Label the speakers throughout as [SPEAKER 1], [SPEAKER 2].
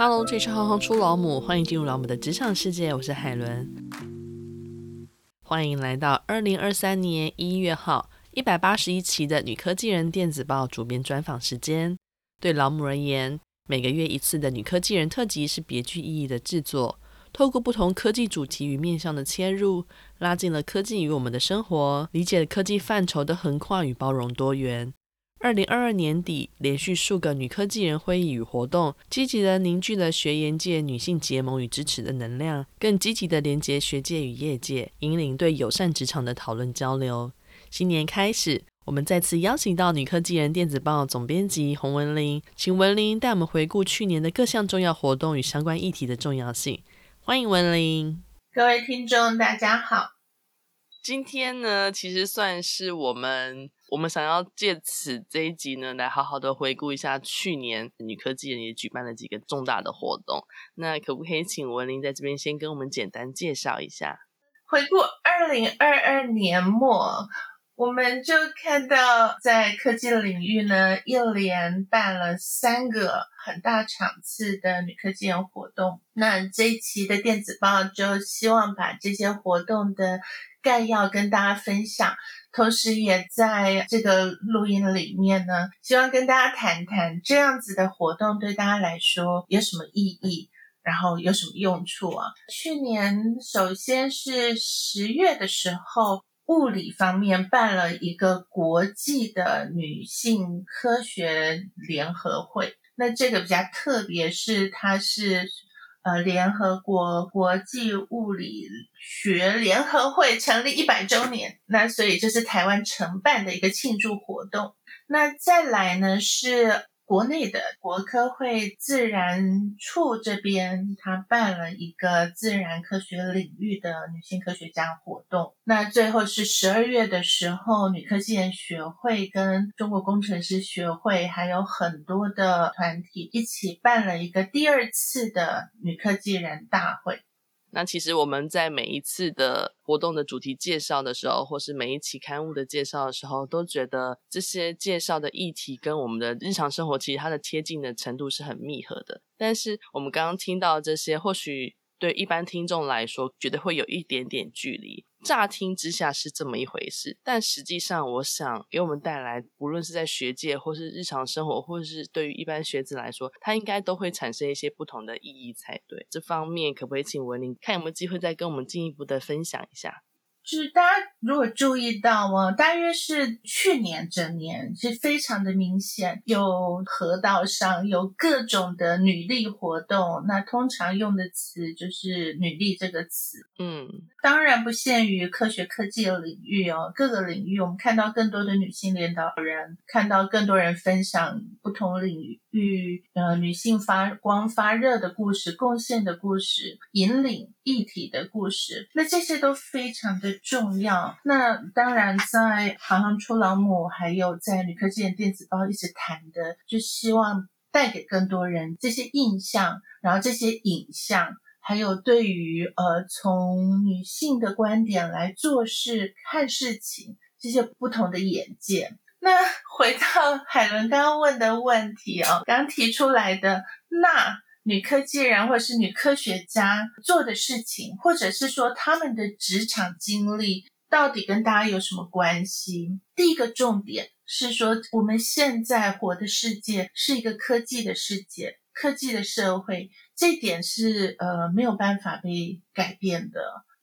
[SPEAKER 1] Hello，这是行行出老母，欢迎进入老母的职场世界，我是海伦。欢迎来到二零二三年一月号一百八十一期的女科技人电子报主编专访时间。对老母而言，每个月一次的女科技人特辑是别具意义的制作，透过不同科技主题与面向的切入，拉近了科技与我们的生活，理解科技范畴的横跨与包容多元。二零二二年底，连续数个女科技人会议与活动，积极地凝聚了学研界女性结盟与支持的能量，更积极地连接学界与业界，引领对友善职场的讨论交流。新年开始，我们再次邀请到女科技人电子报总编辑洪文玲，请文玲带我们回顾去年的各项重要活动与相关议题的重要性。欢迎文玲。
[SPEAKER 2] 各位听众，大家好。
[SPEAKER 1] 今天呢，其实算是我们。我们想要借此这一集呢，来好好的回顾一下去年女科技人也举办了几个重大的活动。那可不可以请文玲在这边先跟我们简单介绍一下？
[SPEAKER 2] 回顾二零二二年末，我们就看到在科技领域呢，一连办了三个很大场次的女科技人活动。那这一期的电子报就希望把这些活动的概要跟大家分享。同时，也在这个录音里面呢，希望跟大家谈谈这样子的活动对大家来说有什么意义，然后有什么用处啊？去年首先是十月的时候，物理方面办了一个国际的女性科学联合会，那这个比较特别，是它是。呃，联合国国际物理学联合会成立一百周年，那所以这是台湾承办的一个庆祝活动。那再来呢是。国内的国科会自然处这边，他办了一个自然科学领域的女性科学家活动。那最后是十二月的时候，女科技人学会跟中国工程师学会还有很多的团体一起办了一个第二次的女科技人大会。
[SPEAKER 1] 那其实我们在每一次的活动的主题介绍的时候，或是每一期刊物的介绍的时候，都觉得这些介绍的议题跟我们的日常生活其实它的贴近的程度是很密合的。但是我们刚刚听到这些，或许。对一般听众来说，觉得会有一点点距离。乍听之下是这么一回事，但实际上，我想给我们带来，无论是在学界，或是日常生活，或是对于一般学子来说，它应该都会产生一些不同的意义才对。这方面，可不可以请文玲看有没有机会再跟我们进一步的分享一下？
[SPEAKER 2] 就是大家如果注意到哦，大约是去年整年是非常的明显，有河道上有各种的女力活动，那通常用的词就是“女力”这个词。嗯，当然不限于科学科技的领域哦，各个领域我们看到更多的女性领导人，看到更多人分享不同领域呃女性发光发热的故事、贡献的故事、引领议题的故事，那这些都非常的。重要。那当然，在行行出老母，还有在女科技人电子报一直谈的，就希望带给更多人这些印象，然后这些影像，还有对于呃从女性的观点来做事、看事情这些不同的眼界。那 回到海伦刚刚问的问题、哦，刚提出来的那。女科技人或者是女科学家做的事情，或者是说他们的职场经历，到底跟大家有什么关系？第一个重点是说，我们现在活的世界是一个科技的世界，科技的社会，这点是呃没有办法被改变的。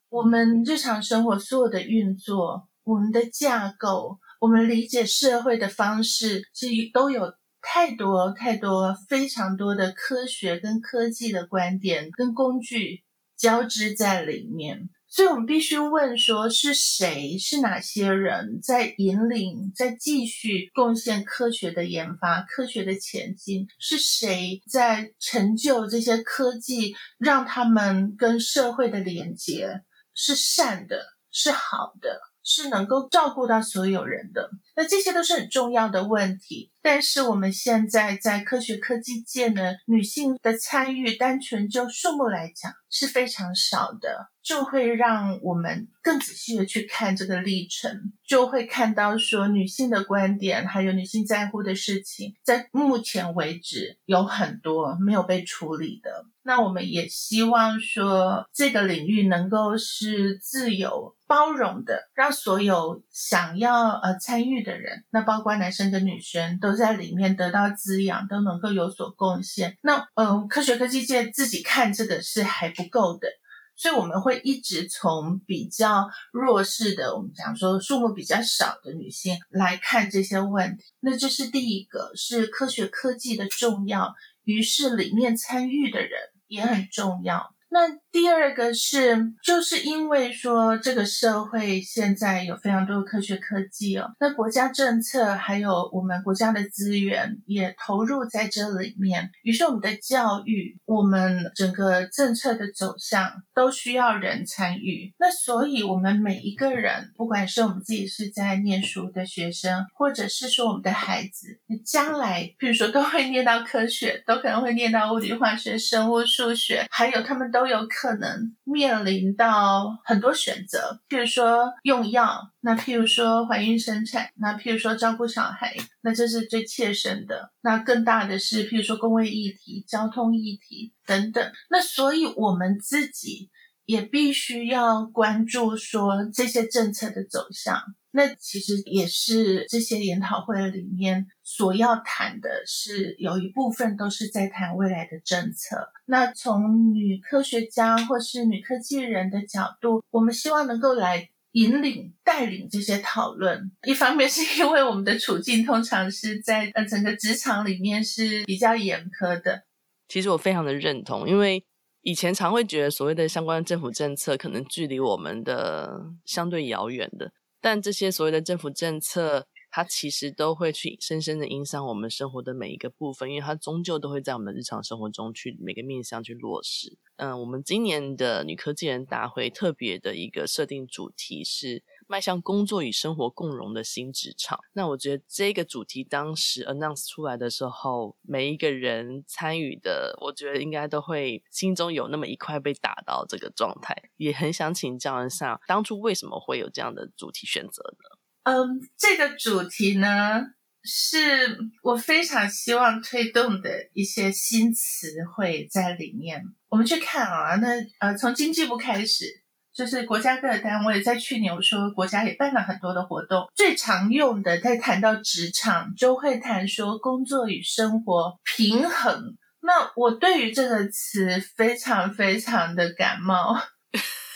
[SPEAKER 2] 我们日常生活所有的运作，我们的架构，我们理解社会的方式，是都有。太多太多非常多的科学跟科技的观点跟工具交织在里面，所以我们必须问说，是谁，是哪些人在引领，在继续贡献科学的研发、科学的前进？是谁在成就这些科技，让他们跟社会的连接是善的，是好的，是能够照顾到所有人的？那这些都是很重要的问题。但是我们现在在科学科技界呢，女性的参与，单纯就数目来讲是非常少的，就会让我们更仔细的去看这个历程，就会看到说女性的观点，还有女性在乎的事情，在目前为止有很多没有被处理的。那我们也希望说，这个领域能够是自由包容的，让所有想要呃参与的人，那包括男生跟女生，都在里面得到滋养，都能够有所贡献。那嗯、科学科技界自己看这个是还不够的，所以我们会一直从比较弱势的，我们讲说数目比较少的女性来看这些问题。那这是第一个，是科学科技的重要，于是里面参与的人也很重要。那第二个是，就是因为说这个社会现在有非常多的科学科技哦，那国家政策还有我们国家的资源也投入在这里面，于是我们的教育，我们整个政策的走向都需要人参与。那所以我们每一个人，不管是我们自己是在念书的学生，或者是说我们的孩子，你将来譬如说都会念到科学，都可能会念到物理、化学、生物、数学，还有他们都都有可能面临到很多选择，譬如说用药，那譬如说怀孕生产，那譬如说照顾小孩，那这是最切身的。那更大的是譬如说公卫议题、交通议题等等。那所以我们自己也必须要关注说这些政策的走向。那其实也是这些研讨会里面所要谈的，是有一部分都是在谈未来的政策。那从女科学家或是女科技人的角度，我们希望能够来引领、带领这些讨论。一方面是因为我们的处境通常是在呃整个职场里面是比较严苛的。
[SPEAKER 1] 其实我非常的认同，因为以前常会觉得所谓的相关政府政策可能距离我们的相对遥远的。但这些所谓的政府政策，它其实都会去深深的影响我们生活的每一个部分，因为它终究都会在我们的日常生活中去每个面向去落实。嗯，我们今年的女科技人大会特别的一个设定主题是。迈向工作与生活共融的新职场。那我觉得这个主题当时 announce 出来的时候，每一个人参与的，我觉得应该都会心中有那么一块被打到这个状态。也很想请教一下，当初为什么会有这样的主题选择呢？
[SPEAKER 2] 嗯，这个主题呢，是我非常希望推动的一些新词汇在里面。我们去看啊，那呃，从经济部开始。就是国家各个单位在去年，我说国家也办了很多的活动，最常用的在谈到职场，就会谈说工作与生活平衡。那我对于这个词非常非常的感冒，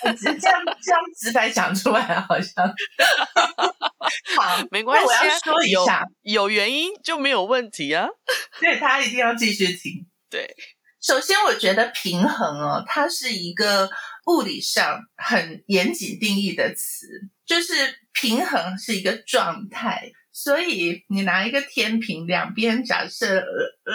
[SPEAKER 2] 我直接这样这样直白讲出来，好像
[SPEAKER 1] 好没关系，我要说一下有，有原因就没有问题啊。
[SPEAKER 2] 对，他一定要继续听。
[SPEAKER 1] 对，
[SPEAKER 2] 首先我觉得平衡哦，它是一个。物理上很严谨定义的词，就是平衡是一个状态。所以你拿一个天平，两边假设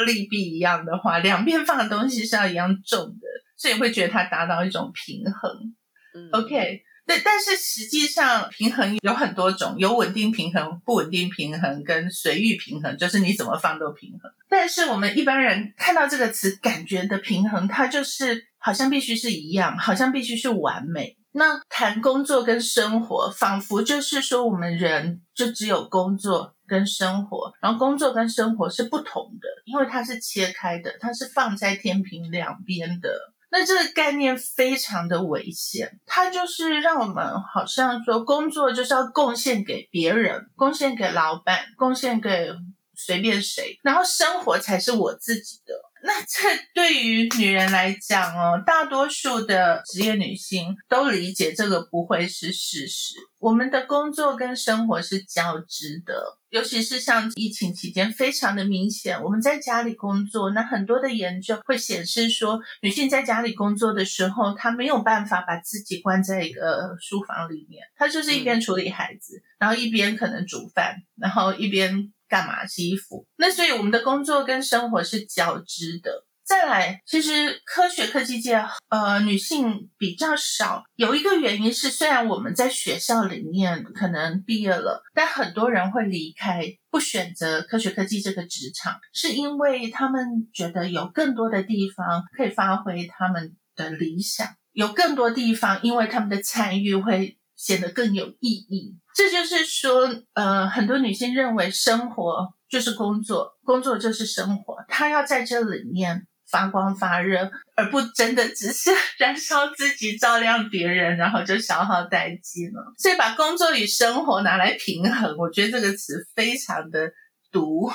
[SPEAKER 2] 力臂一样的话，两边放的东西是要一样重的，所以会觉得它达到一种平衡。嗯，OK。对，但是实际上平衡有很多种，有稳定平衡、不稳定平衡跟随遇平衡，就是你怎么放都平衡。但是我们一般人看到这个词，感觉的平衡，它就是好像必须是一样，好像必须是完美。那谈工作跟生活，仿佛就是说我们人就只有工作跟生活，然后工作跟生活是不同的，因为它是切开的，它是放在天平两边的。那这个概念非常的危险，它就是让我们好像说工作就是要贡献给别人，贡献给老板，贡献给随便谁，然后生活才是我自己的。那这对于女人来讲哦，大多数的职业女性都理解这个不会是事实。我们的工作跟生活是交织的，尤其是像疫情期间，非常的明显。我们在家里工作，那很多的研究会显示说，女性在家里工作的时候，她没有办法把自己关在一个书房里面，她就是一边处理孩子，然后一边可能煮饭，然后一边。干嘛洗衣服？那所以我们的工作跟生活是交织的。再来，其实科学科技界呃女性比较少，有一个原因是，虽然我们在学校里面可能毕业了，但很多人会离开，不选择科学科技这个职场，是因为他们觉得有更多的地方可以发挥他们的理想，有更多地方，因为他们的参与会显得更有意义。这就是说，呃，很多女性认为生活就是工作，工作就是生活，她要在这里面。发光发热，而不真的只是 燃烧自己，照亮别人，然后就消耗殆尽了。所以把工作与生活拿来平衡，我觉得这个词非常的毒。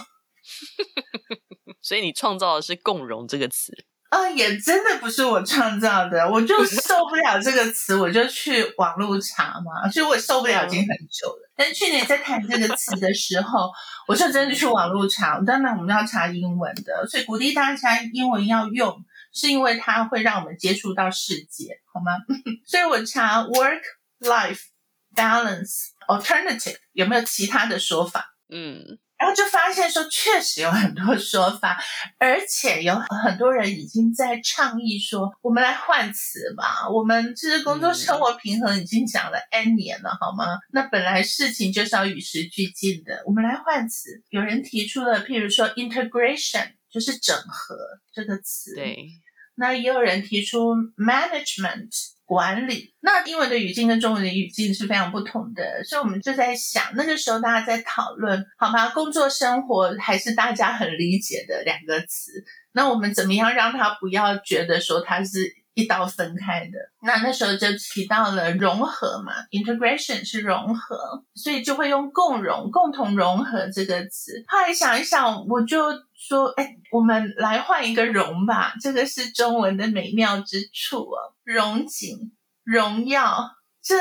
[SPEAKER 1] 所以你创造的是“共融”这个词。
[SPEAKER 2] 啊，也真的不是我创造的，我就 受不了这个词，我就去网络查嘛。所以我受不了已经很久了。但是去年在谈这个词的时候，我就真的去网络查。当然我们要查英文的，所以鼓励大家英文要用，是因为它会让我们接触到世界，好吗？所以我查 work life balance alternative 有没有其他的说法？嗯。然后就发现说，确实有很多说法，而且有很多人已经在倡议说，我们来换词吧。我们其实工作生活平衡已经讲了 N 年了，好吗？那本来事情就是要与时俱进的，我们来换词。有人提出了，譬如说 integration，就是整合这个词。对。那也有人提出 management。管理，那英文的语境跟中文的语境是非常不同的，所以我们就在想，那个时候大家在讨论，好吗？工作生活还是大家很理解的两个词，那我们怎么样让他不要觉得说他是一刀分开的？那那时候就提到了融合嘛，integration 是融合，所以就会用共融、共同融合这个词。后来想一想，我就说，哎，我们来换一个融吧，这个是中文的美妙之处哦。融景、荣耀，这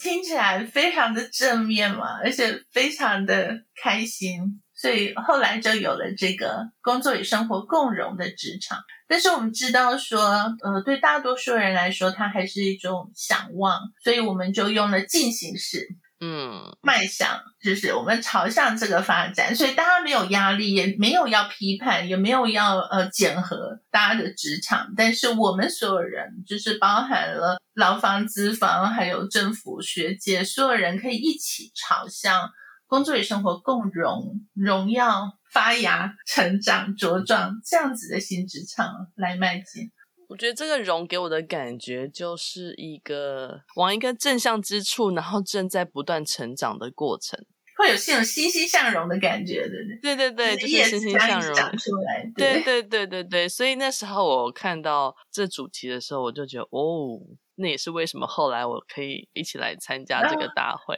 [SPEAKER 2] 听起来非常的正面嘛，而且非常的开心，所以后来就有了这个工作与生活共融的职场。但是我们知道说，呃，对大多数人来说，它还是一种想望，所以我们就用了进行式。嗯，迈向就是我们朝向这个发展，所以大家没有压力，也没有要批判，也没有要呃检核大家的职场，但是我们所有人，就是包含了劳方、资方，还有政府、学界，所有人可以一起朝向工作与生活共荣、荣耀、发芽、成长、茁壮这样子的新职场来迈进。
[SPEAKER 1] 我觉得这个“荣”给我的感觉就是一个往一个正向之处，然后正在不断成长的过程，
[SPEAKER 2] 会有这种欣欣向荣的感觉，对不
[SPEAKER 1] 对？对对对，就是欣欣向荣。长出来，对对对对对。所以那时候我看到这主题的时候，我就觉得哦，那也是为什么后来我可以一起来参加这个大会，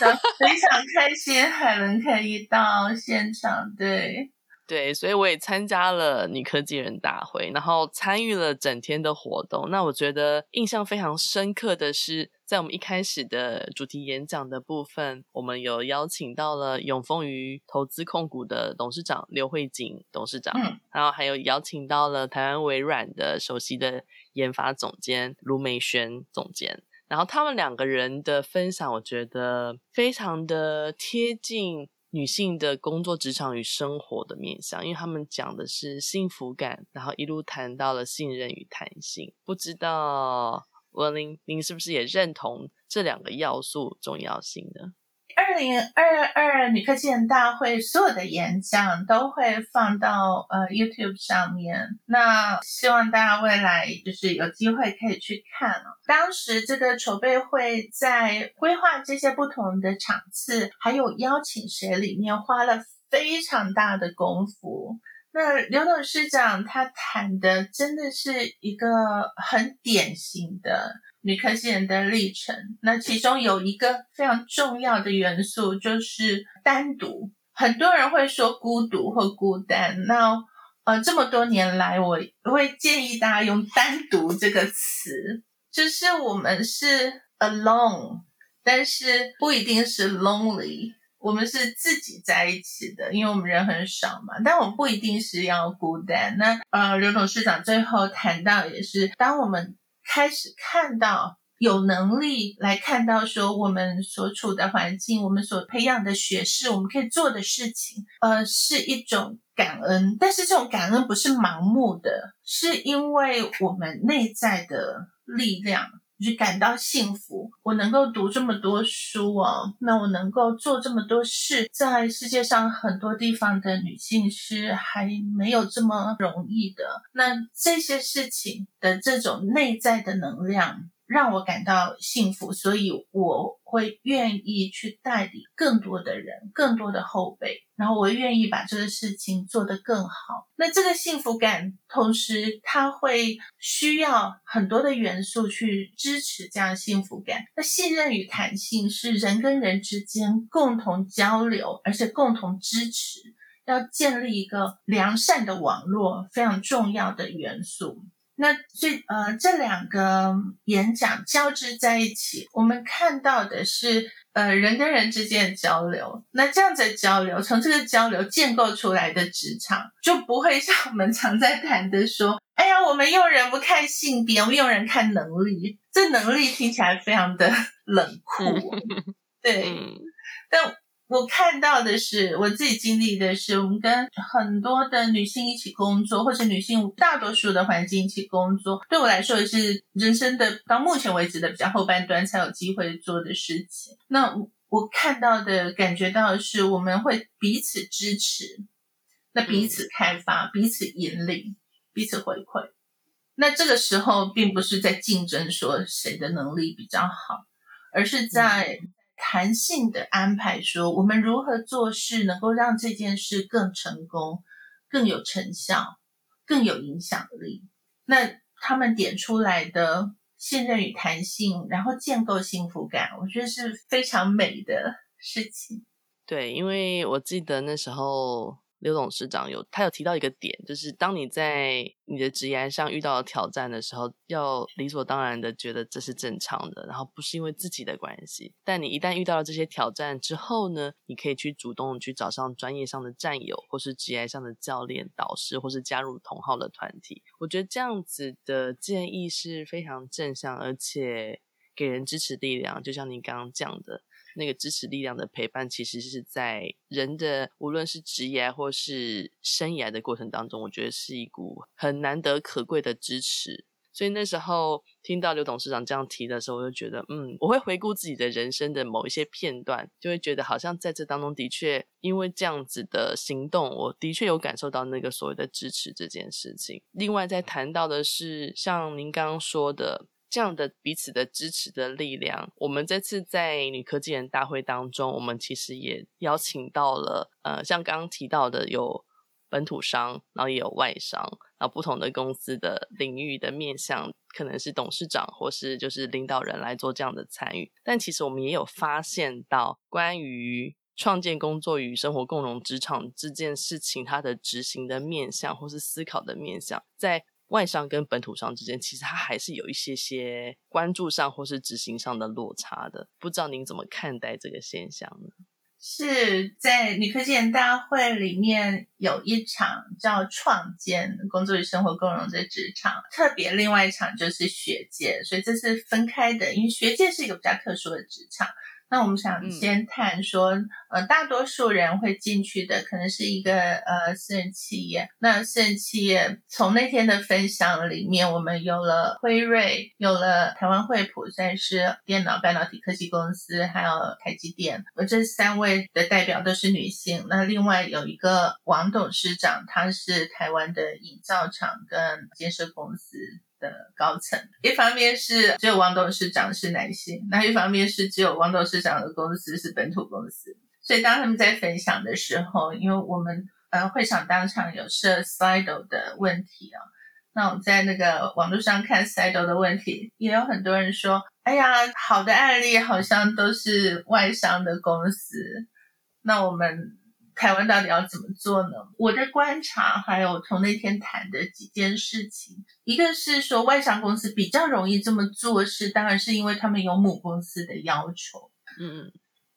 [SPEAKER 2] 啊、非常开心，海伦可以到现场，对。
[SPEAKER 1] 对，所以我也参加了女科技人大会，然后参与了整天的活动。那我觉得印象非常深刻的是，在我们一开始的主题演讲的部分，我们有邀请到了永丰余投资控股的董事长刘慧锦董事长，嗯，然后还有邀请到了台湾微软的首席的研发总监卢美轩总监。然后他们两个人的分享，我觉得非常的贴近。女性的工作职场与生活的面向，因为他们讲的是幸福感，然后一路谈到了信任与弹性。不知道文林，您是不是也认同这两个要素重要性呢？
[SPEAKER 2] 二零二二女科技人大会所有的演讲都会放到呃 YouTube 上面，那希望大家未来就是有机会可以去看。当时这个筹备会在规划这些不同的场次，还有邀请谁里面花了非常大的功夫。那刘董事长他谈的真的是一个很典型的。女科技人的历程，那其中有一个非常重要的元素就是单独。很多人会说孤独或孤单，那呃这么多年来，我会建议大家用单独这个词，就是我们是 alone，但是不一定是 lonely，我们是自己在一起的，因为我们人很少嘛，但我们不一定是要孤单。那呃刘董事长最后谈到也是，当我们开始看到有能力来看到说我们所处的环境，我们所培养的学识，我们可以做的事情，呃，是一种感恩。但是这种感恩不是盲目的，是因为我们内在的力量。就感到幸福，我能够读这么多书哦，那我能够做这么多事，在世界上很多地方的女性是还没有这么容易的。那这些事情的这种内在的能量。让我感到幸福，所以我会愿意去带领更多的人，更多的后辈，然后我愿意把这个事情做得更好。那这个幸福感，同时它会需要很多的元素去支持这样幸福感。那信任与弹性是人跟人之间共同交流，而且共同支持，要建立一个良善的网络，非常重要的元素。那这呃这两个演讲交织在一起，我们看到的是呃人跟人之间的交流。那这样子的交流，从这个交流建构出来的职场，就不会像我们常在谈的说，哎呀，我们用人不看性别，我们用人看能力。这能力听起来非常的冷酷，对，但。我看到的是，我自己经历的是，我们跟很多的女性一起工作，或者女性大多数的环境一起工作，对我来说也是人生的到目前为止的比较后半段才有机会做的事情。那我看到的、感觉到的是，我们会彼此支持，那彼此开发、彼此引领、彼此回馈。那这个时候并不是在竞争，说谁的能力比较好，而是在。弹性的安排，说我们如何做事能够让这件事更成功、更有成效、更有影响力。那他们点出来的信任与弹性，然后建构幸福感，我觉得是非常美的事情。
[SPEAKER 1] 对，因为我记得那时候。刘董事长有，他有提到一个点，就是当你在你的职业上遇到挑战的时候，要理所当然的觉得这是正常的，然后不是因为自己的关系。但你一旦遇到了这些挑战之后呢，你可以去主动去找上专业上的战友，或是职业上的教练、导师，或是加入同好的团体。我觉得这样子的建议是非常正向，而且给人支持力量。就像你刚刚讲的。那个支持力量的陪伴，其实是在人的无论是职业或是生涯的过程当中，我觉得是一股很难得可贵的支持。所以那时候听到刘董事长这样提的时候，我就觉得，嗯，我会回顾自己的人生的某一些片段，就会觉得好像在这当中的确，因为这样子的行动，我的确有感受到那个所谓的支持这件事情。另外，在谈到的是像您刚刚说的。这样的彼此的支持的力量，我们这次在女科技人大会当中，我们其实也邀请到了，呃，像刚刚提到的有本土商，然后也有外商，然后不同的公司的领域的面向，可能是董事长或是就是领导人来做这样的参与。但其实我们也有发现到，关于创建工作与生活共融职场这件事情，它的执行的面向或是思考的面向，在。外商跟本土商之间，其实它还是有一些些关注上或是执行上的落差的。不知道您怎么看待这个现象呢？
[SPEAKER 2] 是在女科技人大会里面有一场叫“创建工作与生活共融”的职场，特别另外一场就是学界，所以这是分开的，因为学界是一个比较特殊的职场。那我们想先谈说，嗯、呃，大多数人会进去的可能是一个呃私人企业。那私人企业从那天的分享里面，我们有了辉瑞，有了台湾惠普，算是电脑半导体科技公司，还有台积电。而这三位的代表都是女性。那另外有一个王董事长，他是台湾的营造厂跟建设公司。的高层，一方面是只有王董事长是男性，那一方面是只有王董事长的公司是本土公司，所以当他们在分享的时候，因为我们呃会场当场有设 Slido 的问题啊，那我们在那个网络上看 Slido 的问题，也有很多人说，哎呀，好的案例好像都是外商的公司，那我们。台湾到底要怎么做呢？我的观察还有从那天谈的几件事情，一个是说外商公司比较容易这么做是，当然是因为他们有母公司的要求。嗯，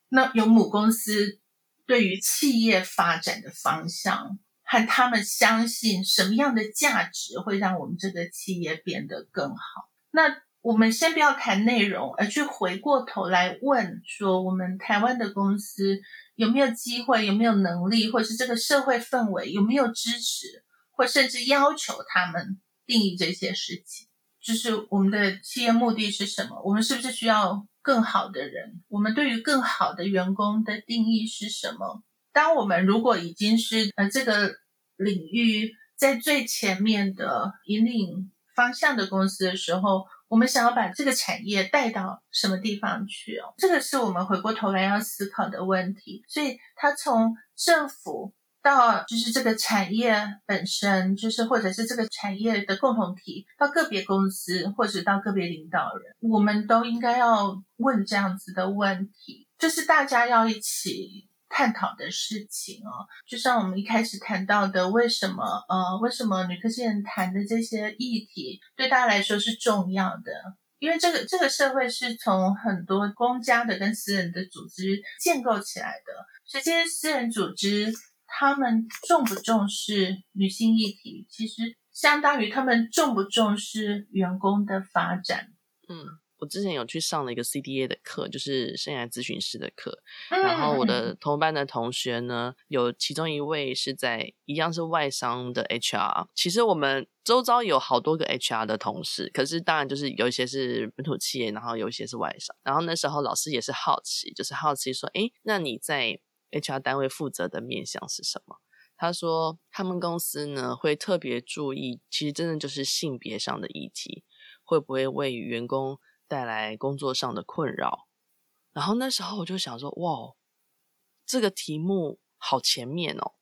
[SPEAKER 2] 那有母公司对于企业发展的方向和他们相信什么样的价值会让我们这个企业变得更好。那我们先不要谈内容，而去回过头来问说，我们台湾的公司有没有机会，有没有能力，或是这个社会氛围有没有支持，或甚至要求他们定义这些事情。就是我们的企业目的是什么？我们是不是需要更好的人？我们对于更好的员工的定义是什么？当我们如果已经是呃这个领域在最前面的引领方向的公司的时候，我们想要把这个产业带到什么地方去哦？这个是我们回过头来要思考的问题。所以，他从政府。到就是这个产业本身，就是或者是这个产业的共同体，到个别公司或者到个别领导人，我们都应该要问这样子的问题，就是大家要一起探讨的事情哦。就像我们一开始谈到的，为什么呃，为什么女科技人谈的这些议题对大家来说是重要的？因为这个这个社会是从很多公家的跟私人的组织建构起来的，所以这些私人组织。他们重不重视女性议题，其实相当于他们重不重视员工的发展。
[SPEAKER 1] 嗯，我之前有去上了一个 CDA 的课，就是生涯咨询师的课。然后我的同班的同学呢，有其中一位是在一样是外商的 HR。其实我们周遭有好多个 HR 的同事，可是当然就是有一些是本土企业，然后有一些是外商。然后那时候老师也是好奇，就是好奇说，诶，那你在 HR 单位负责的面向是什么？他说，他们公司呢会特别注意，其实真的就是性别上的议题，会不会为员工带来工作上的困扰？然后那时候我就想说，哇，这个题目好前面哦，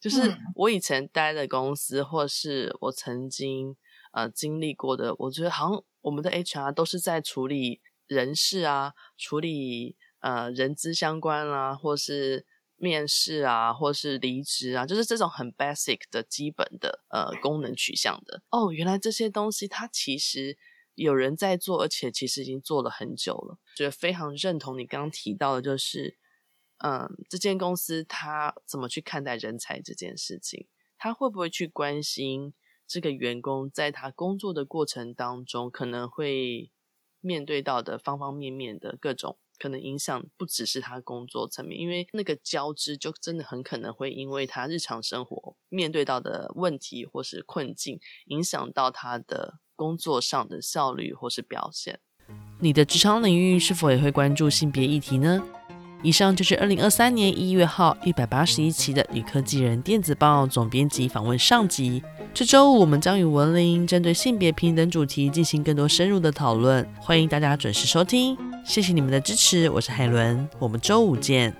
[SPEAKER 1] 就是我以前待的公司，或是我曾经呃经历过的，我觉得好像我们的 HR 都是在处理人事啊，处理。呃，人资相关啊，或是面试啊，或是离职啊，就是这种很 basic 的基本的呃功能取向的。哦，原来这些东西它其实有人在做，而且其实已经做了很久了。觉得非常认同你刚刚提到的，就是嗯，这间公司他怎么去看待人才这件事情？他会不会去关心这个员工在他工作的过程当中可能会面对到的方方面面的各种。可能影响不只是他工作层面，因为那个交织就真的很可能会因为他日常生活面对到的问题或是困境，影响到他的工作上的效率或是表现。你的职场领域是否也会关注性别议题呢？以上就是二零二三年一月号一百八十一期的《女科技人电子报》总编辑访问上集。这周五我们将与文玲针对性别平等主题进行更多深入的讨论，欢迎大家准时收听。谢谢你们的支持，我是海伦，我们周五见。